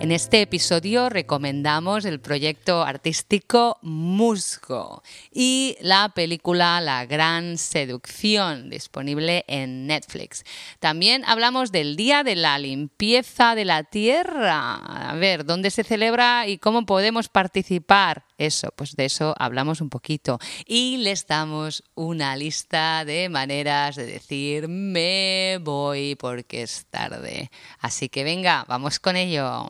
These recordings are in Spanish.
En este episodio recomendamos el proyecto artístico Musgo y la película La Gran Seducción, disponible en Netflix. También hablamos del Día de la Limpieza de la Tierra. A ver, ¿dónde se celebra y cómo podemos participar? Eso, pues de eso hablamos un poquito. Y les damos una lista de maneras de decir me voy porque es tarde. Así que venga, vamos con ello.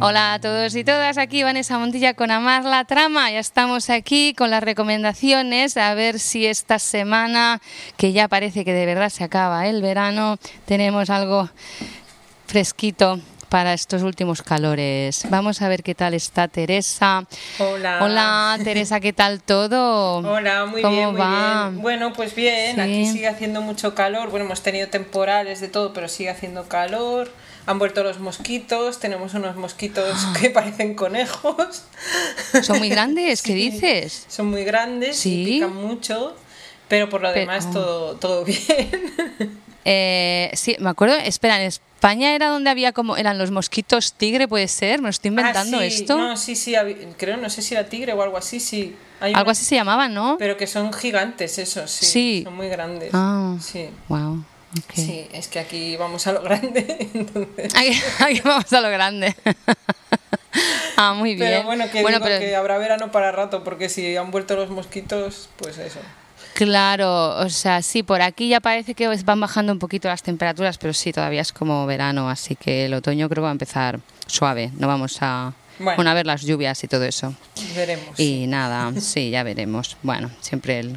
Hola a todos y todas, aquí Vanessa Montilla con Amar la Trama. Ya estamos aquí con las recomendaciones, a ver si esta semana, que ya parece que de verdad se acaba el verano, tenemos algo fresquito para estos últimos calores. Vamos a ver qué tal está Teresa. Hola. Hola, Teresa, ¿qué tal todo? Hola, muy ¿Cómo bien, muy va? bien. Bueno, pues bien, Sí. aquí sigue haciendo mucho calor. Bueno, hemos tenido temporales de todo, pero sigue haciendo calor. Han vuelto los mosquitos, tenemos unos mosquitos Ah. que parecen conejos. ¿Son muy grandes? ¿Qué dices? Son muy grandes Sí. y pican mucho, pero por lo Pero- demás todo, todo bien. Eh, sí, me acuerdo, espera, en España era donde había como, eran los mosquitos tigre, puede ser, me lo estoy inventando Ah, sí, esto. No, sí, sí, creo, no sé si era tigre o algo así, sí. Hay Algo una- así se llamaba, ¿no? Pero que son gigantes, esos, sí. Sí. Son muy grandes. Ah. Sí. Wow. Sí, es que aquí vamos a lo grande, entonces... Ahí vamos a lo grande. ah, muy bien. Pero bueno, que Bueno, digo pero- que habrá verano para rato, porque si han vuelto los mosquitos, pues eso. Claro, o sea, sí, por aquí ya parece que van bajando un poquito las temperaturas, pero sí, todavía es como verano, así que el otoño creo que va a empezar suave. No vamos a, Bueno. bueno, a ver las lluvias y todo eso. Veremos. Y nada, sí, ya veremos. Bueno, siempre el,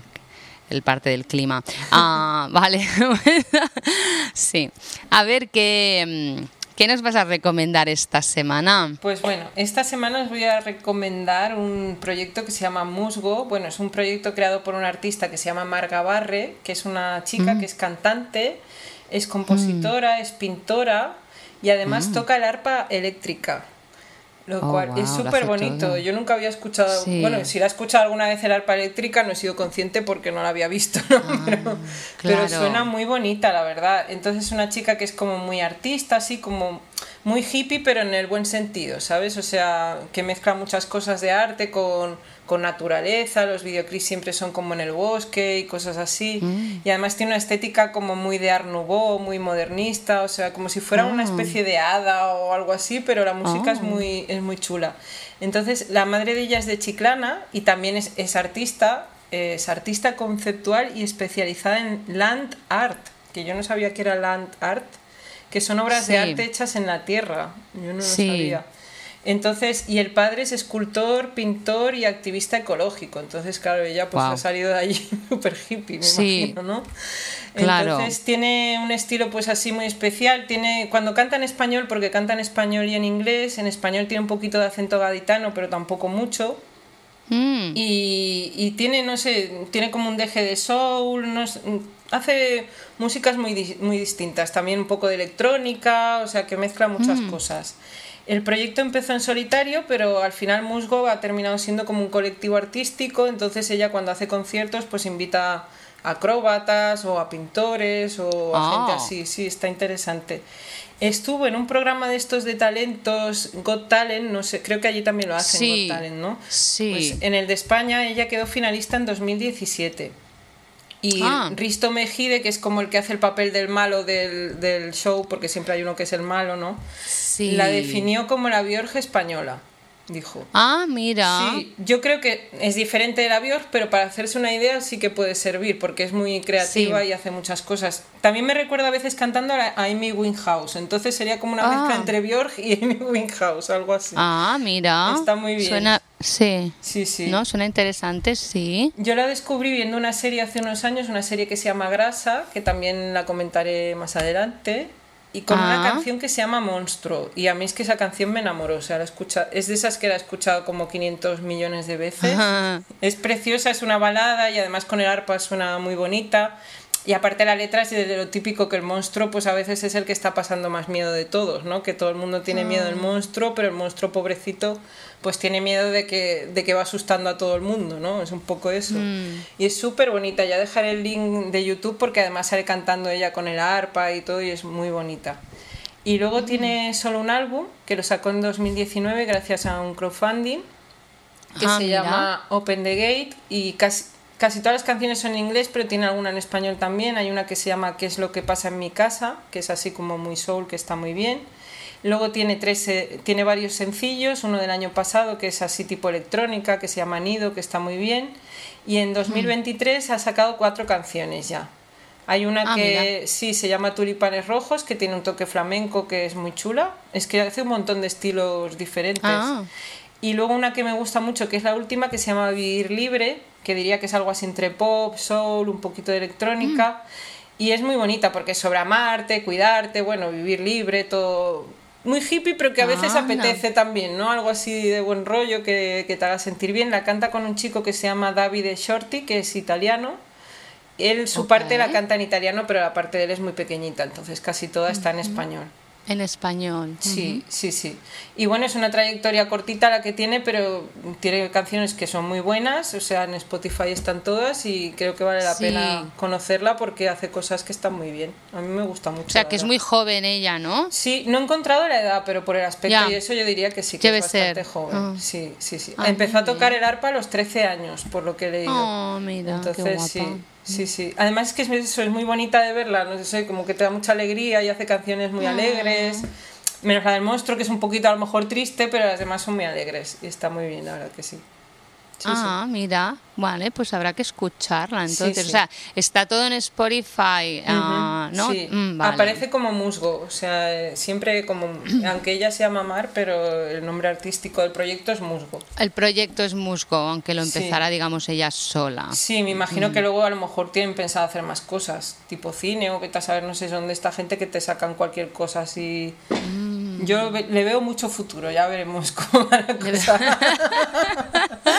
el parte del clima. Ah, vale. sí. A ver, ¿qué, mm, ¿qué nos vas a recomendar esta semana? Pues bueno, esta semana os voy a recomendar un proyecto que se llama Musgo. Bueno, es un proyecto creado por un artista que se llama Marga Barre, que es una chica Mm. que es cantante, es compositora, es pintora y además toca el arpa eléctrica. Lo. Oh, cual wow, es súper bonito. todo. Yo nunca había escuchado, Sí. bueno, si la he escuchado alguna vez el arpa eléctrica no he sido consciente porque no la había visto, ¿no? pero, pero Ah, claro. suena muy bonita, la verdad. Entonces es una chica que es como muy artista, así como muy hippie, pero en el buen sentido, ¿sabes? O sea, que mezcla muchas cosas de arte con, con naturaleza, los videoclips siempre son como en el bosque y cosas así. Mm. Y además tiene una estética como muy de Art Nouveau, muy modernista, o sea, como si fuera una especie de hada o algo así, pero la música es, Ah. muy, es muy chula. Entonces, la madre de ella es de Chiclana y también es, es artista, es artista conceptual y especializada en land art, que yo no sabía que era land art, que son obras Sí. de arte hechas en la tierra. Yo no Sí. lo sabía. Entonces, y el padre es escultor, pintor y activista ecológico. Entonces, claro, ella pues ha salido de allí súper hippie, me Sí. imagino, ¿no? Claro. Entonces tiene un estilo pues así muy especial. Tiene, cuando canta en español, porque canta en español y en inglés, en español tiene un poquito de acento gaditano, pero tampoco mucho. Mm, Y, y tiene, no sé, tiene como un deje de soul, no sé, hace músicas muy, muy distintas, también un poco de electrónica, o sea que mezcla muchas cosas. El proyecto empezó en solitario, pero al final Musgo ha terminado siendo como un colectivo artístico, entonces ella cuando hace conciertos pues invita a acróbatas o a pintores o a Ah. gente así, sí, está interesante. Estuvo en un programa de estos de talentos, Got Talent, no sé, creo que allí también lo hacen, Sí, Got Talent, ¿no? sí. Pues en el de España ella quedó finalista en 2017. Y Ah. Risto Mejide, que es como el que hace el papel del malo del, del show, porque siempre hay uno que es el malo, ¿no? sí. La definió como la Biorge española, dijo. Ah, mira. Sí, yo creo que es diferente de la Björk, pero para hacerse una idea sí que puede servir, porque es muy creativa Sí. y hace muchas cosas. También me recuerda a veces cantando a, Amy Winehouse, entonces sería como una Ah. mezcla entre Björk y Amy Winehouse, algo así. Ah, mira. Está muy bien. Suena, sí. Sí, sí. ¿No? Suena interesante, sí. Yo la descubrí viendo una serie hace unos años, una serie que se llama Grasa, que también la comentaré más adelante, y con una Ah. canción que se llama Monstruo. Y a mí es que esa canción me enamoró, o sea, la escucha, es de esas que la he escuchado como 500 millones de veces. Ajá. Es preciosa, es una balada y además con el arpa suena muy bonita. Y aparte la letra es de lo típico que el monstruo pues a veces es el que está pasando más miedo de todos, ¿no? Que todo el mundo tiene miedo del Ah. monstruo, pero el monstruo pobrecito pues tiene miedo de que, de que va asustando a todo el mundo, ¿no? Es un poco eso. Mm. Y es súper bonita, ya dejaré el link de YouTube porque además sale cantando ella con el arpa y todo y es muy bonita. Y luego tiene solo un álbum que lo sacó en 2019 gracias a un crowdfunding que Ah, se mira. llama Open the Gate y casi, casi todas las canciones son en inglés, pero tiene alguna en español también. Hay una que se llama ¿Qué es lo que pasa en mi casa? que es así como muy soul, que está muy bien. Luego tiene, tres, eh, tiene varios sencillos, uno del año pasado que es así tipo electrónica, que se llama Nido, que está muy bien. Y en 2023 ha sacado cuatro canciones ya. Hay una Ah, que mira. sí se llama Tulipanes Rojos, que tiene un toque flamenco que es muy chula. Es que hace un montón de estilos diferentes. Ah. Y luego una que me gusta mucho, que es la última, que se llama Vivir Libre, que diría que es algo así entre pop, soul, un poquito de electrónica. Y es muy bonita porque es sobre amarte, cuidarte, bueno, vivir libre, todo muy hippie, pero que a veces Anda. apetece también, ¿no? Algo así de buen rollo que, que te haga sentir bien. La canta con un chico que se llama Davide Shorty, que es italiano. Él su parte la canta en italiano, pero la parte de él es muy pequeñita, entonces casi toda está en español. En español. Sí, sí, sí. Y bueno, es una trayectoria cortita la que tiene, pero tiene canciones que son muy buenas, o sea, en Spotify están todas y creo que vale la Sí. pena conocerla porque hace cosas que están muy bien. A mí me gusta mucho. O sea, que es muy joven ella, ¿no? Sí, no he encontrado la edad, pero por el aspecto y eso yo diría que sí, que Debe es bastante ser. joven. Ah. Sí, sí, sí. Empezó a tocar el arpa a los 13 años, por lo que he leído. Oh, mira, qué Entonces, guapa. sí, sí, sí. Además es que es, eso es muy bonita de verla, no sé, como que te da mucha alegría y hace canciones Ah. muy alegres. Menos la del monstruo, que es un poquito a lo mejor triste, pero las demás son muy alegres. Y está muy bien, la verdad que sí. Sí, ah, mira, vale, pues habrá que escucharla entonces. sí. O sea, está todo en Spotify, ah, Ujú, ¿no? Sí. Mm, vale. Aparece como musgo, o sea, siempre como, aunque ella se llama Mar, pero el nombre artístico del proyecto es musgo. El proyecto es Musgo, aunque lo empezara, digamos, ella sola. Sí, me imagino que luego a lo mejor tienen pensado hacer más cosas, tipo cine o vete a saber, no sé, son de esta gente que te sacan cualquier cosa así. Yo ve- le veo mucho futuro, ya veremos cómo va la cosa.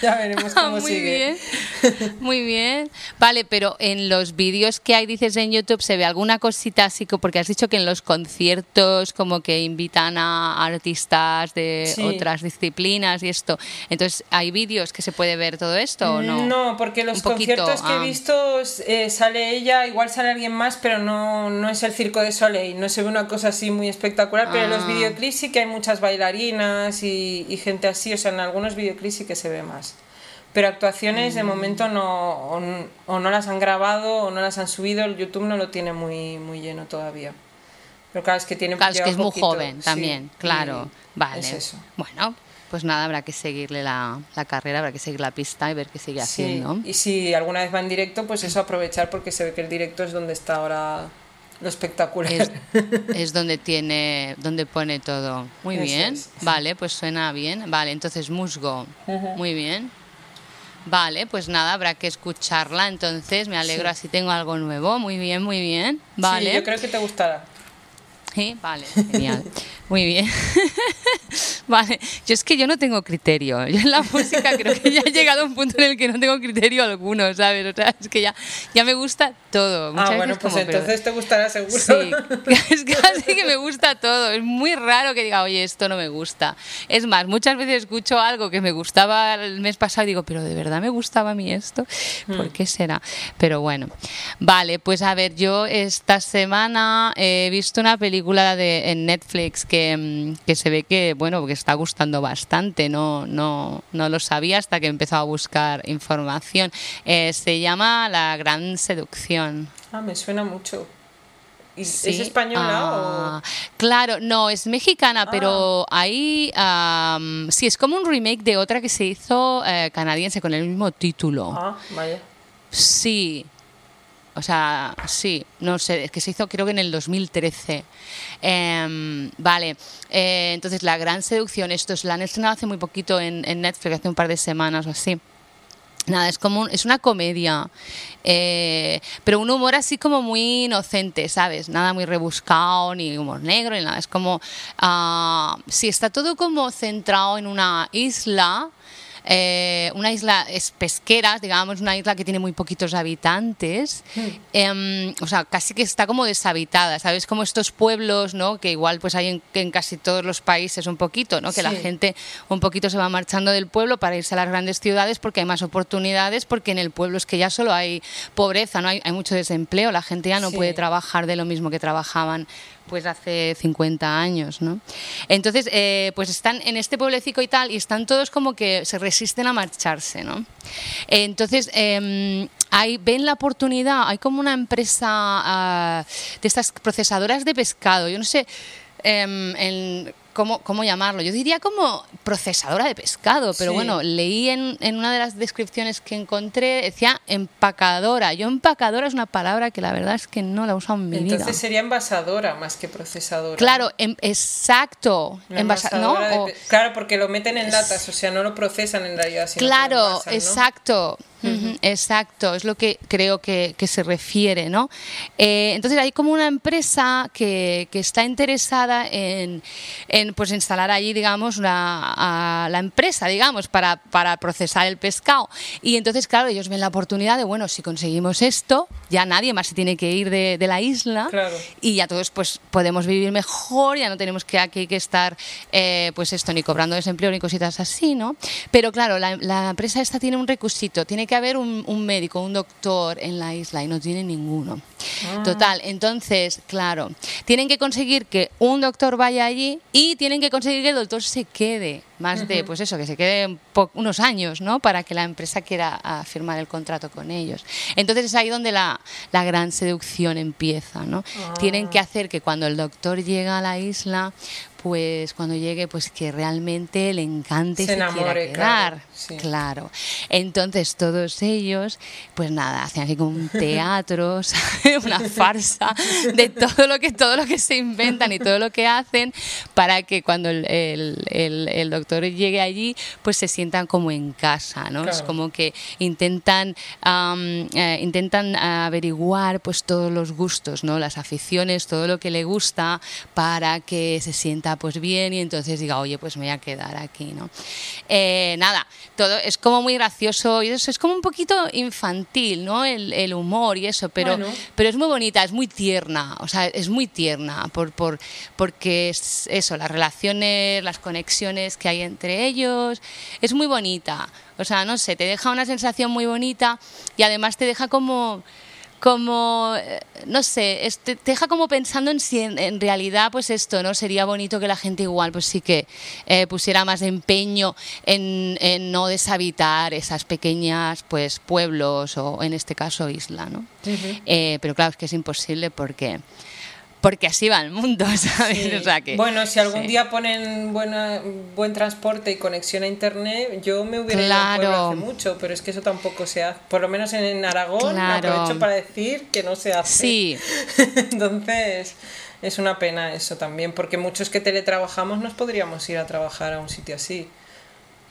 ya veremos Ah, cómo muy sigue. bien, muy bien. Vale, pero en los vídeos que hay, dices en YouTube, se ve alguna cosita así, porque has dicho que en los conciertos como que invitan a artistas de Sí. otras disciplinas y esto. Entonces, ¿hay vídeos que se puede ver todo esto o no? No, porque los conciertos que ah. he visto eh, sale ella, igual sale alguien más, pero no, no es el circo de Soleil, no se ve una cosa así muy espectacular, pero en los Ah. videoclips sí que hay muchas bailarinas y, y gente así, o sea, en algunos videoclips sí que se ve más. Pero actuaciones Mm. de momento no, o, no las han grabado o no las han subido, el YouTube no lo tiene muy, muy lleno todavía. Pero claro, es que tiene Claro, es que es muy joven también, claro. Vale. Es eso. Bueno, pues nada, habrá que seguirle la, la carrera, habrá que seguir la pista y ver qué sigue Sí, haciendo. y si alguna vez va en directo, pues eso aprovechar porque se ve que el directo es donde está ahora lo espectacular. Es, es donde tiene, donde pone todo. Muy Eso bien. es. Vale, pues suena bien. Vale, entonces musgo. Muy bien. Vale, pues nada, habrá que escucharla. Entonces, me alegro, Sí. así tengo algo nuevo. Muy bien, muy bien. Vale. Sí, yo creo que te gustará. Sí, vale, genial. Muy bien. Vale, yo es que yo no tengo criterio. Yo en la música creo que ya he llegado a un punto en el que no tengo criterio alguno, ¿sabes? O sea, es que ya, ya me gusta todo. Muchas ah, bueno, veces pues como, pero- entonces te gustará seguro. Sí, es casi que me gusta todo. Es muy raro que diga, oye, esto no me gusta. Es más, muchas veces escucho algo que me gustaba el mes pasado y digo, pero ¿de verdad me gustaba a mí esto? ¿Por qué será? Pero bueno, vale, pues a ver, yo esta semana he visto una película de, en Netflix que, mm, que se ve que, bueno, que está gustando bastante. No, no, no lo sabía hasta que he empezado a buscar información. Eh, se llama La Gran Seducción. Ah, me suena mucho. ¿Y Sí, ¿Es española ah, Claro, no, es mexicana, Ah. pero ahí am, sí, es como un remake de otra que se hizo eh, canadiense con el mismo título. o...? Ah, vaya. Sí. O sea, sí, no sé, es que se hizo creo que en el 2013. Em, vale, eh, entonces La Gran Seducción, esto es, la han estrenado hace muy poquito en, en Netflix, hace un par de semanas o así. Nada, es como un- es una comedia, eh, pero un humor así como muy inocente, ¿sabes? Nada muy rebuscado, ni humor negro, ni nada. Es como, ah, sí, está todo como centrado en una isla eh, una isla es pesquera, digamos, una isla que tiene muy poquitos habitantes, Hmm. em, o sea, casi que está como deshabitada, ¿sabes? Como estos pueblos, ¿no? Que igual pues hay en, en casi todos los países un poquito, ¿no? Que la gente un poquito se va marchando del pueblo para irse a las grandes ciudades porque hay más oportunidades, porque en el pueblo es que ya solo hay pobreza, ¿no? Hay, hay mucho desempleo, la gente ya no Sí. puede trabajar de lo mismo que trabajaban pues hace 50 años, ¿no? Entonces, eh, pues están en este pueblecito y tal, y están todos como que se resisten a marcharse, ¿no? Entonces, eh, ven la oportunidad, hay como una empresa ah, de estas procesadoras de pescado, yo no sé em, en- cómo, cómo llamarlo, yo diría como procesadora de pescado, pero Sí. bueno, leí en, en una de las descripciones que encontré, decía empacadora. Yo empacadora es una palabra que la verdad es que no la he usado en mi Entonces vida. sería envasadora más que procesadora. Claro, em- exacto. Envasa- ¿no? de O- Claro, porque lo meten en latas, o sea, no lo procesan en realidad. sino que lo Claro, envasan, ¿no? exacto. Exacto, es lo que creo que, que se refiere, ¿no? Eh, entonces hay como una empresa que, que está interesada en, en, pues instalar allí, digamos, una, a la empresa, digamos, para, para procesar el pescado. Y entonces, claro, ellos ven la oportunidad de, bueno, si conseguimos esto, ya nadie más se tiene que ir de, de la isla Claro. y ya todos pues podemos vivir mejor, ya no tenemos que aquí que estar eh, pues esto ni cobrando desempleo ni cositas así, ¿no? Pero claro, la, la empresa esta tiene un requisito, tiene que haber un, un médico, un doctor en la isla y no tiene ninguno. Total, entonces, claro, tienen que conseguir que un doctor vaya allí y tienen que conseguir que el doctor se quede más de, pues eso, que se quede unos años, ¿no? Para que la empresa quiera ah, firmar el contrato con ellos. Entonces es ahí donde la, la gran seducción empieza, ¿no? Tienen que hacer que cuando el doctor llega a la isla, pues cuando llegue, pues que realmente le encante Se quiera enamore, quedar. claro, sí. Claro. Entonces todos ellos, pues nada, hacen así como un teatro, ¿sabes? una farsa de todo lo que todo lo que se inventan y todo lo que hacen para que cuando el, el- el- el doctor llegue allí, pues se sientan como en casa, ¿no? Es como que intentan eh, intentan averiguar pues todos los gustos, ¿no? Las aficiones, todo lo que le gusta para que se sienta pues bien y entonces diga, oye, pues me voy a quedar aquí, ¿no? Eh, nada, todo es como muy gracioso y eso es como un poquito infantil, ¿no? El, el humor y eso, pero, Bueno. pero es muy bonita, es muy tierna, o sea, es muy tierna por, por, porque es eso, las relaciones, las conexiones que hay entre ellos, es muy bonita, o sea, no sé, te deja una sensación muy bonita y además te deja como como eh, no sé es- te, deja como pensando en si en, en realidad pues esto no sería bonito que la gente igual pues sí que eh, pusiera más empeño en, en no deshabitar esas pequeñas pues pueblos o en este caso isla no Eh, pero claro es que es imposible porque porque así va el mundo sabes Sí. O sea que- bueno, si algún sí. día ponen buena, buen transporte y conexión a internet, yo me hubiera ido al pueblo Claro. hace mucho, pero es que eso tampoco se hace. Por lo menos en Aragón, Claro. aprovecho para decir que no se hace. sí Entonces, es una pena eso también, porque muchos que teletrabajamos nos podríamos ir a trabajar a un sitio así.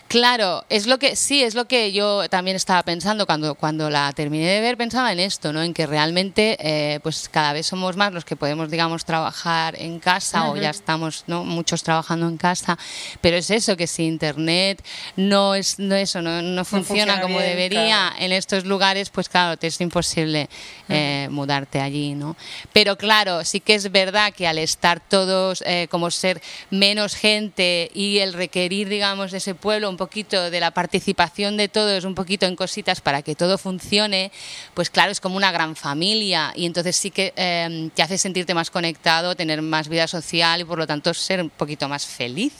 Claro, es lo que sí, es lo que yo también estaba pensando cuando, cuando la terminé de ver, pensaba en esto, ¿no? En que realmente eh, pues cada vez somos más los que podemos, digamos, trabajar en casa o ya estamos, ¿no? Muchos trabajando en casa, pero es eso, que si internet no es no eso, no, no funciona, funciona como bien, debería en estos lugares, pues claro, te es imposible eh, mudarte allí, ¿no? Pero claro, sí que es verdad que al estar todos, eh, como ser menos gente y el requerir, digamos, de ese pueblo un poquito de la participación de todos, un poquito en cositas para que todo funcione, pues claro, es como una gran familia y entonces sí que eh, te hace sentirte más conectado, tener más vida social y por lo tanto ser un poquito más feliz,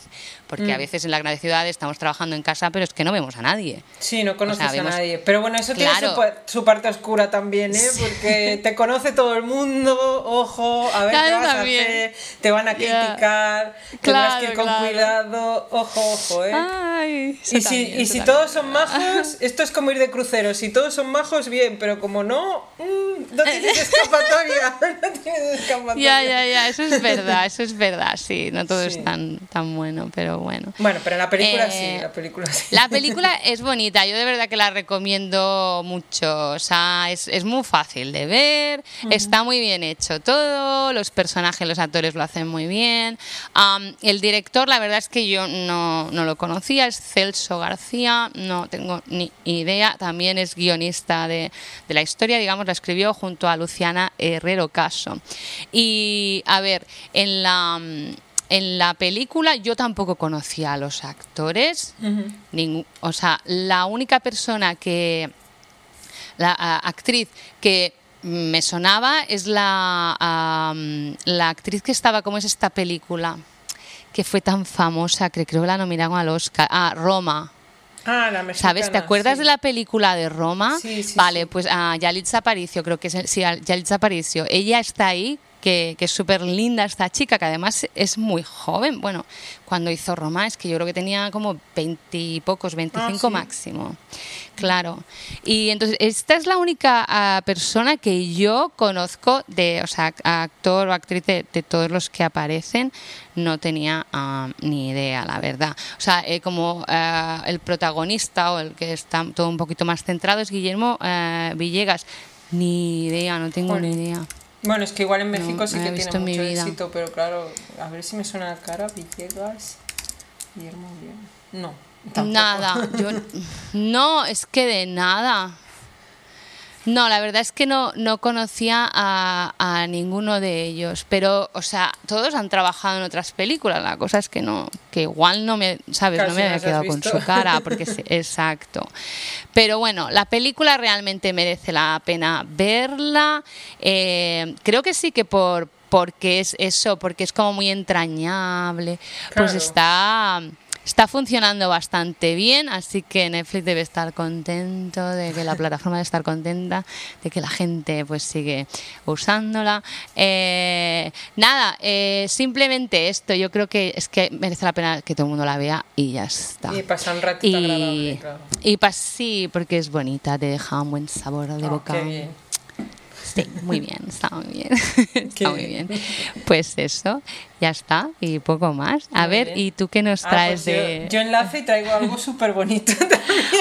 porque a veces en la gran ciudad estamos trabajando en casa, pero es que no vemos a nadie. Sí, no conoces O sea, vemos- a nadie. Pero bueno, eso tiene Claro. su, pa- su parte oscura también, ¿eh? Porque te conoce todo el mundo, ojo, a ver qué Claro, vas también. a hacer, te van a criticar, tendrás que ir Claro, con claro. cuidado, ojo, ojo, ¿eh? Ay, Y si, y si todos son majos, esto es como ir de crucero. Si todos son majos, bien, pero como no, mm, no tienes escapatoria. No tienes escapatoria. Ya, ya, ya, eso es verdad, eso es verdad, sí, no todo Sí. es tan, tan bueno, pero bueno. Bueno, pero la película Eh, sí, la película sí. La película es bonita, yo de verdad que la recomiendo mucho. O sea, es, es muy fácil de ver, está muy bien hecho todo, los personajes, los actores lo hacen muy bien. Am, el director, la verdad es que yo no, no lo conocía, es Celso García, no tengo ni idea. También es guionista de, de la historia, digamos, la escribió junto a Luciana Herrero Caso. Y a ver, en la. En la película yo tampoco conocía a los actores, o sea, la única persona que, la a- actriz que me sonaba es la, la actriz que estaba, ¿cómo es esta película? Que fue tan famosa, que creo que la nominaron al Oscar. Ah, Roma. Ah, la mexicana, ¿Sabes? ¿Te acuerdas sí. de la película de Roma? Sí, sí, vale, sí. pues a Yalitza Aparicio, creo que es, sí, a Yalitza Aparicio. Ella está ahí, que, que es súper linda esta chica, que además es muy joven. Bueno, cuando hizo Roma es que yo creo que tenía como 20 y pocos, 25 Ah, sí. máximo. Claro. Y entonces, esta es la única ah, persona que yo conozco de, o sea, actor o actriz de, de todos los que aparecen, no tenía ah, ni idea, la verdad. O sea, eh, como el protagonista o el que está todo un poquito más centrado es Guillermo ah, Villegas. Ni idea, no tengo ni idea. Bueno, es que igual en México No, sí que tiene mucho éxito, pero claro, a ver si me suena la cara, Villegas, Guillermo Villegas. No, tampoco. Nada, yo no, es que de nada. No, la verdad es que no, no conocía a, a ninguno de ellos, pero, o sea, todos han trabajado en otras películas. La cosa es que no, que igual no me, sabes, no me había quedado con su cara, porque es, exacto. Pero bueno, la película realmente merece la pena verla. Eh, creo que sí que por porque es eso, porque es como muy entrañable, pues está está funcionando bastante bien, así que Netflix debe estar contento de que la plataforma debe estar contenta, de que la gente pues sigue usándola. Eh, nada, eh, simplemente esto, yo creo que es que merece la pena que todo el mundo la vea y ya está. Y pasa un ratito agradable, claro. y pa- sí, porque es bonita, te deja un buen sabor de Oh, boca. qué bien. Sí, muy bien, está muy bien. Está muy bien. Pues eso, ya está, y poco más. A Muy ver, bien. ¿y tú qué nos Ah, traes pues yo- de...? yo, enlace y traigo algo súper bonito también.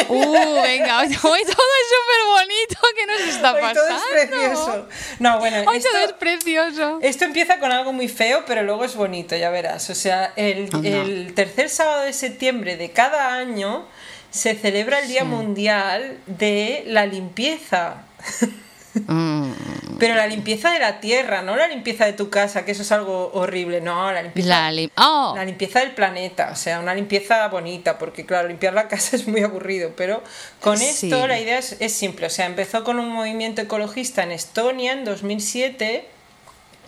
Uh, venga, hoy, hoy todo es súper bonito, ¿qué nos está Hoy pasando? todo es precioso. No, bueno, Hoy esto, todo es precioso. esto empieza con algo muy feo, pero luego es bonito, ya verás. O sea, el tercer sábado de septiembre de cada año se celebra el Día Mundial de la Limpieza. Mm, Pero la limpieza de la tierra, no la limpieza de tu casa, que eso es algo horrible, no, la limpieza, la oh, la limpieza del planeta, o sea, una limpieza bonita, porque claro, limpiar la casa es muy aburrido, pero con Sí. esto la idea es, es simple, o sea, empezó con un movimiento ecologista en Estonia en 2007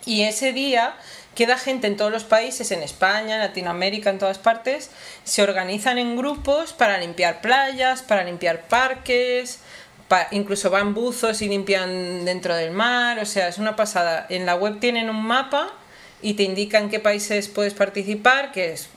y ese día queda gente en todos los países, en España, en Latinoamérica, en todas partes, se organizan en grupos para limpiar playas, para limpiar parques, pa- incluso van buzos y limpian dentro del mar, o sea, es una pasada. En la web tienen un mapa y te indican qué países puedes participar, que es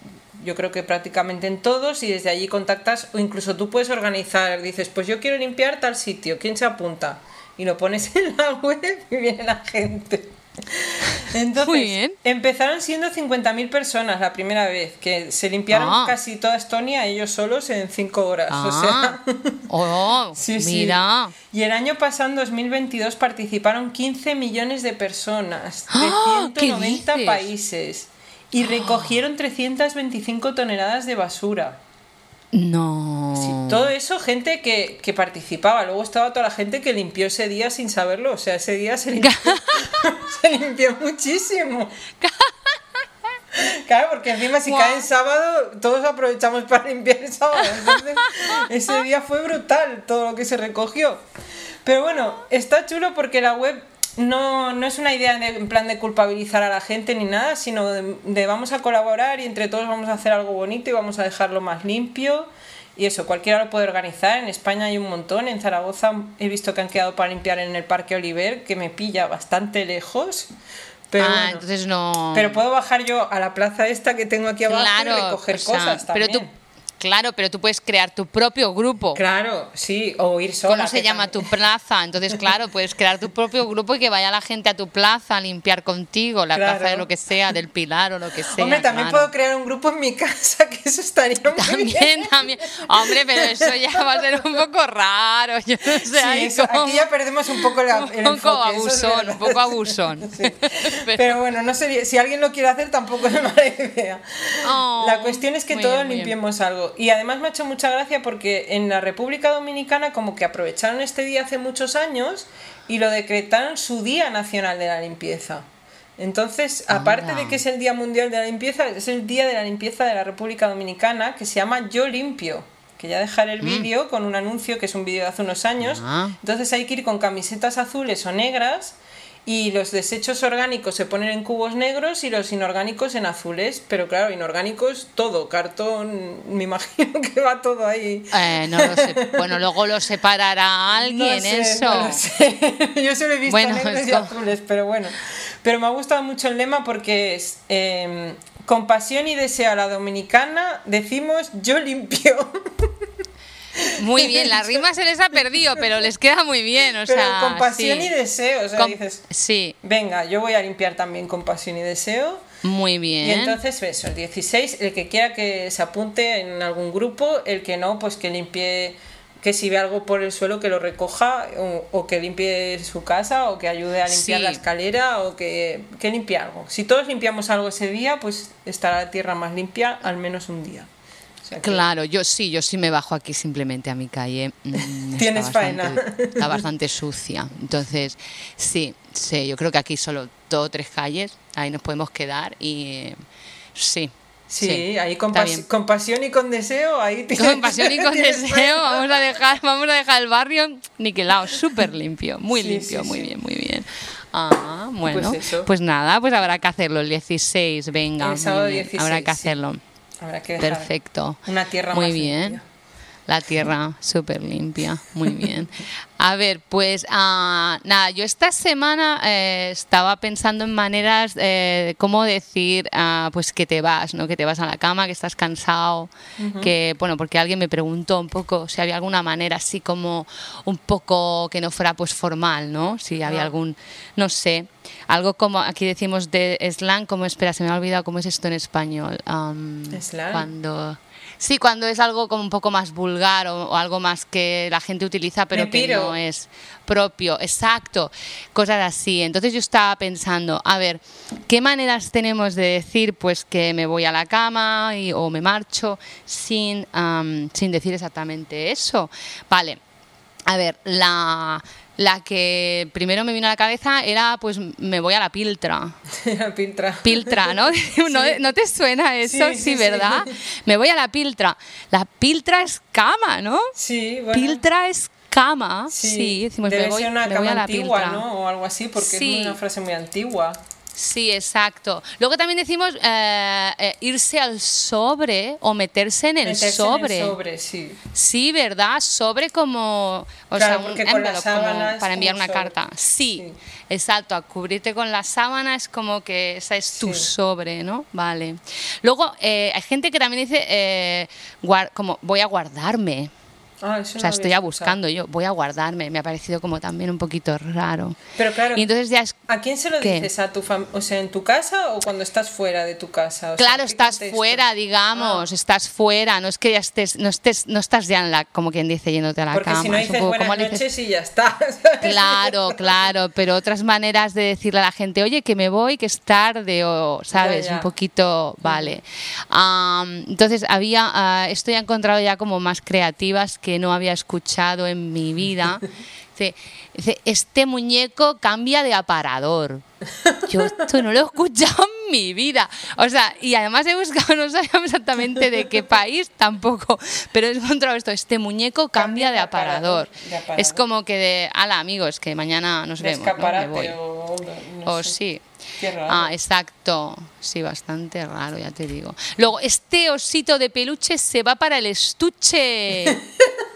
yo creo que prácticamente en todos, y desde allí contactas, o incluso tú puedes organizar, dices, pues yo quiero limpiar tal sitio, ¿quién se apunta? Y lo pones en la web y viene la gente. Entonces, Muy bien. empezaron siendo 50.000 personas la primera vez, que se limpiaron Ah. casi toda Estonia ellos solos en 5 horas. O ah, sea, oh, Sí, sí. mira. Y el año pasado, en 2022, participaron 15 millones de personas de ¡Ah! ¿Qué 190 dices? países y recogieron 325 toneladas de basura. No. Sí, todo eso, gente que, que participaba. Luego estaba toda la gente que limpió ese día sin saberlo. O sea, ese día se limpió, se limpió muchísimo. Claro, porque encima si cae en sábado, todos aprovechamos para limpiar el sábado. Entonces, ese día fue brutal todo lo que se recogió. Pero bueno, está chulo porque la web no, no es una idea de- en plan de culpabilizar a la gente ni nada, sino de, de vamos a colaborar y entre todos vamos a hacer algo bonito y vamos a dejarlo más limpio. Y eso, cualquiera lo puede organizar. En España hay un montón. En Zaragoza he visto que han quedado para limpiar en el Parque Oliver, que me pilla bastante lejos. Pero, ah, bueno. entonces no. Pero puedo bajar yo a la plaza esta que tengo aquí abajo y recoger o sea, cosas pero también. tú, claro, pero tú puedes crear tu propio grupo. Claro, sí, o ir sola. ¿Cómo se llama también- tu plaza? Entonces, claro, puedes crear tu propio grupo y que vaya la gente a tu plaza a limpiar contigo, la Claro. plaza de lo que sea, del Pilar o lo que sea. Hombre, también claro. puedo crear un grupo en mi casa, que eso estaría muy También, bien. también. Hombre, pero eso ya va a ser un poco raro. Yo no sé. Sí, eso- aquí ya perdemos un poco la, el Un poco enfoque, eso es abusón, un poco abusón. Sí. Pero bueno, no sería, si alguien lo quiere hacer tampoco es mala idea. Oh, la cuestión es que todos limpiemos algo. Y además me ha hecho mucha gracia porque en la República Dominicana como que aprovecharon este día hace muchos años y lo decretaron su Día Nacional de la Limpieza. Entonces, aparte Anda. de que es el Día Mundial de la Limpieza, es el Día de la Limpieza de la República Dominicana que se llama Yo Limpio. Que ya dejaré el vídeo con un anuncio que es un vídeo de hace unos años. Mm. Ah. Entonces hay que ir con camisetas azules o negras y los desechos orgánicos se ponen en cubos negros y los inorgánicos en azules. Pero claro, inorgánicos todo, cartón, me imagino que va todo ahí. Eh, no lo sé. Bueno, luego lo separará alguien No sé, eso. no lo sé. Yo solo he visto Bueno, negros es y como- azules, pero bueno. Pero me ha gustado mucho el lema porque es eh, con pasión y deseo a la dominicana decimos yo limpio. Muy bien, la rima se les ha perdido, pero les queda muy bien. O pero sea, con pasión sí. y deseo, o sea, Con- dices, Sí, venga, yo voy a limpiar también con pasión y deseo. muy bien. Y entonces, eso, el 16, el que quiera que se apunte en algún grupo, el que no, pues que limpie, que si ve algo por el suelo, que lo recoja, o, o que limpie su casa, o que ayude a limpiar Sí. la escalera, o que, que limpie algo. Si todos limpiamos algo ese día, pues estará la tierra más limpia al menos un día. O sea que- Claro, yo sí, yo sí me bajo aquí simplemente a mi calle. mm, está Tienes bastante- faena. Está bastante sucia. Entonces, sí, sí, yo creo que aquí solo dos o tres calles, ahí nos podemos quedar y eh, sí. Sí, ahí con, está pas- bien. con pasión y con deseo, ahí tienes- Con pasión y con deseo vamos a dejar, vamos a dejar el barrio niquelado, súper limpio, muy Sí, limpio, sí, muy bien, muy bien. Ah, bueno, Pues pues nada, pues habrá que hacerlo el 16, venga. El sábado bien, 16, Habrá que hacerlo. Habrá que dejar Perfecto. Una tierra Muy más bien. limpia. La tierra súper limpia, muy bien. A ver, pues ah, nada, yo esta semana eh, estaba pensando en maneras eh, de cómo decir ah, pues que te vas, ¿no? Que te vas a la cama, que estás cansado, que, bueno, porque alguien me preguntó un poco si había alguna manera así como un poco que no fuera pues formal, ¿no? Si había algún, no sé, algo como, aquí decimos de slang, como, espera, se me ha olvidado cómo es esto en español. Am, ¿Slang? Cuando... Sí, cuando es algo como un poco más vulgar o, o algo más que la gente utiliza pero que no es propio, exacto, cosas así. Entonces yo estaba pensando, a ver, ¿qué maneras tenemos de decir pues que me voy a la cama y- o me marcho sin, am, sin decir exactamente eso? Vale, a ver, la, la que primero me vino a la cabeza era pues me voy a la piltra. La piltra. Piltra, ¿no? ¿No, ¿no te suena eso? Sí, Sí, sí, sí. ¿verdad? Me voy a la piltra. La piltra es cama, ¿no? Sí, bueno. Piltra es cama. Sí, decimos debe me voy, ser una me voy cama a la antigua, piltra. ¿no? O algo así, porque es una frase muy antigua. Sí, exacto. Luego también decimos eh, eh, irse al sobre o meterse en el Meterse sobre. En el sobre, sí. Sí, ¿verdad? Sobre como, o Claro, sea, un como para enviar una sobre. carta. Sí, Sí. exacto, a cubrirte con la sábana es como que esa es tu Sí. sobre, ¿no? Vale. Luego, eh, hay gente que también dice, eh, como voy a guardarme. Ah, O no sea, lo estoy buscando yo, voy a guardarme. Me ha parecido como también un poquito raro. Pero claro, Y entonces ya es ¿a quién se lo ¿Qué? dices? ¿A tu fam- o sea, en tu casa o cuando estás fuera de tu casa? O sea, Claro, ¿qué estás contexto? fuera, digamos, estás fuera, no es que ya estés, no estés, no estás ya en la, como quien dice, yéndote a la Porque cama. si no dices poco buenas le dices- noches y ya está. Claro, claro, pero otras maneras de decirle a la gente, oye, que me voy, que es tarde, o, ¿sabes? Ya, ya. Un poquito, vale. Am, entonces, había, ah, esto ya he encontrado ya como más creativas que no había escuchado en mi vida. Dice, dice, este muñeco cambia de aparador. Yo esto no lo he escuchado en mi vida. O sea, y además he buscado, no sabíamos exactamente de qué país tampoco, pero he encontrado esto, este muñeco cambia, de, aparador. de aparador. Es como que de, ala amigos, que mañana nos De vemos, escaparate voy. o... no O sé. sí. Qué raro. Ah, exacto. Sí, bastante raro, ya te digo. Luego, este osito de peluche se va para el estuche.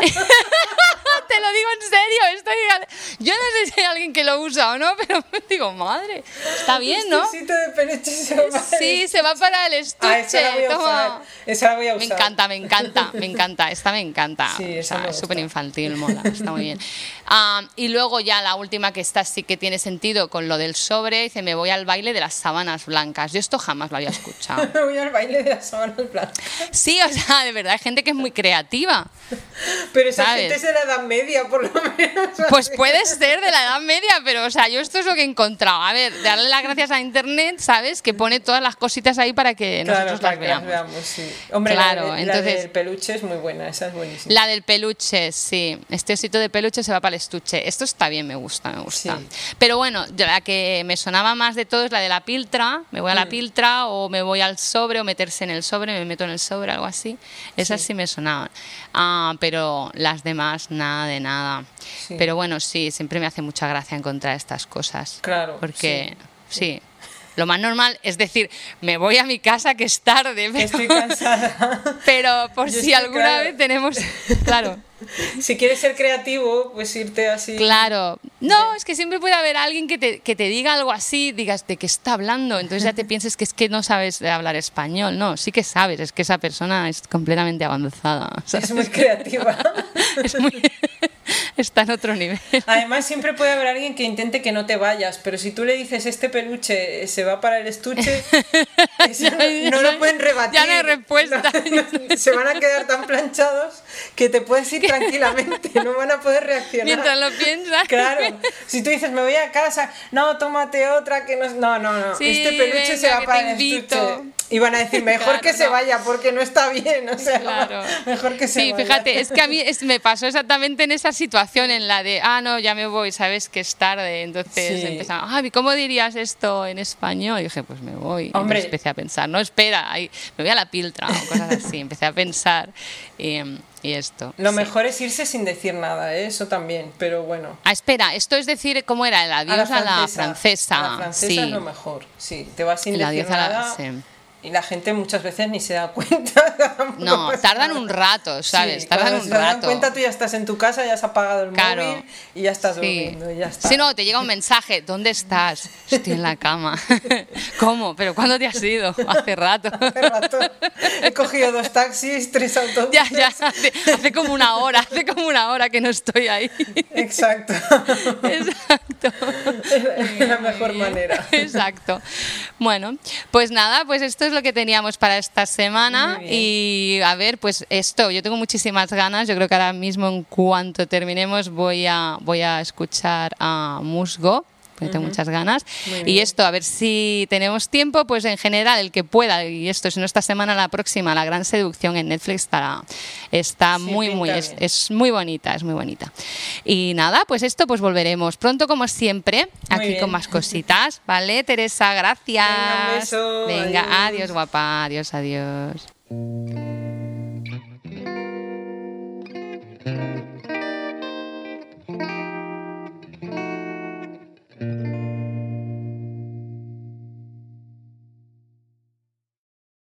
te lo digo en serio. Estoy... Yo no sé si hay alguien que lo usa o no, pero digo, madre, está bien, ¿no? Estuchito de peluche se va Sí, se va para el estuche. Ah, esa la voy a toma. usar. Esa la voy a Me usar. encanta, me encanta, me encanta. Esta me encanta. Sí, O esa sea, me es súper infantil, mola, está muy bien. Y luego ya la última que está sí que tiene sentido con lo del sobre, dice, me voy al baile de las sábanas blancas. Yo esto jamás lo había escuchado. Me voy al baile de las sábanas blancas. Sí, o sea, de verdad, hay gente que es muy creativa. Pero esa ¿Sabes? gente es de la edad media, por lo menos. Pues puede ser de la Edad Media, pero o sea, yo esto es lo que he encontrado. A ver, darle las gracias a Internet, ¿sabes? Que pone todas las cositas ahí para que Claro, nosotros las que las veamos. veamos, sí. Hombre, Claro, la, de- entonces- la del peluche es muy buena, esa es buenísima. La del peluche, sí. Este osito de peluche se va para el estuche. Esto está bien, me gusta, me gusta. Sí. Pero bueno, la que me sonaba más de todo es la de la piltra. Me voy a Mm. la piltra o me voy al sobre o meterse en el sobre, me meto en el sobre, algo así. Esas sí, me sonaban. Ah, pero las demás, nada de nada. Sí. Pero bueno, sí, siempre me hace mucha gracia encontrar estas cosas. Claro, Porque, sí. Lo más normal es decir, me voy a mi casa que es tarde, Que Estoy pero, cansada. pero por Yo si alguna claro. vez tenemos... Claro. si quieres ser creativo, pues irte así. Claro. No, es que siempre puede haber alguien que te, que te diga algo así, digas de qué está hablando, entonces ya te pienses que es que no sabes hablar español. No, sí que sabes, es que esa persona es completamente avanzada. ¿sabes? Es muy creativa. Es muy- está en otro nivel. Además, siempre puede haber alguien que intente que no te vayas, pero si tú le dices este peluche se va para el estuche, eso no, Ya no no lo pueden rebatir. ya no hay respuesta. No, se van a quedar tan planchados que te puedes ir tranquilamente, no van a poder reaccionar. Mientras lo piensas. Claro, si tú dices me voy a casa, no, tómate otra que no. No, no, no. Sí, este peluche venga, se va para el estuche. Y van a decir, mejor Claro, que se vaya porque no está bien. O sea, Claro. mejor que se Sí, vaya. fíjate, es que a mí es- me pasó exactamente en esa situación, en la de, ah, no, ya me voy, sabes que es tarde. Entonces Sí. empezaron, ah, ¿y cómo dirías esto en español? Y dije, pues me voy. Y entonces Hombre. empecé a pensar, no, espera, ahí, me voy a la piltra o cosas así. Empecé a pensar y, y esto. Lo sí. mejor es irse sin decir nada, ¿eh? eso también, pero bueno. Ah, espera, esto es decir, ¿cómo era? El adiós a la francesa. A la francesa sí. es lo mejor, sí. Te vas sin El decir adiós a la- nada sí. Y la gente muchas veces ni se da cuenta. No, tardan un rato, ¿sabes? Sí, tardan un se dan rato. cuenta tú ya estás en tu casa, ya has apagado el Claro. móvil y ya estás Sí. durmiendo y ya está. Si no, te llega un mensaje, ¿dónde estás? Estoy en la cama. ¿Cómo? ¿Pero cuándo te has ido? Hace rato. Hace rato he cogido dos taxis, tres autobuses. Ya, ya, hace, hace como una hora, hace como una hora que no estoy ahí. Exacto. Exacto. La mejor manera. Exacto. Bueno, pues nada, pues esto es lo que teníamos para esta semana. Y a ver, pues esto, yo tengo muchísimas ganas. Yo creo que ahora mismo, en cuanto terminemos, voy a, voy a escuchar a Musgo. Porque tengo muchas ganas. Y esto, a ver si tenemos tiempo, pues en general, el que pueda, y esto, si no esta semana, la próxima, La Gran Seducción en Netflix estará, está Sí, muy, muy, es, muy bonita, es muy bonita. Y nada, pues esto, pues volveremos pronto, como siempre, Muy aquí bien. con más cositas, ¿vale? Teresa, gracias. Venga, un beso, Venga, adiós. adiós, guapa, adiós, adiós.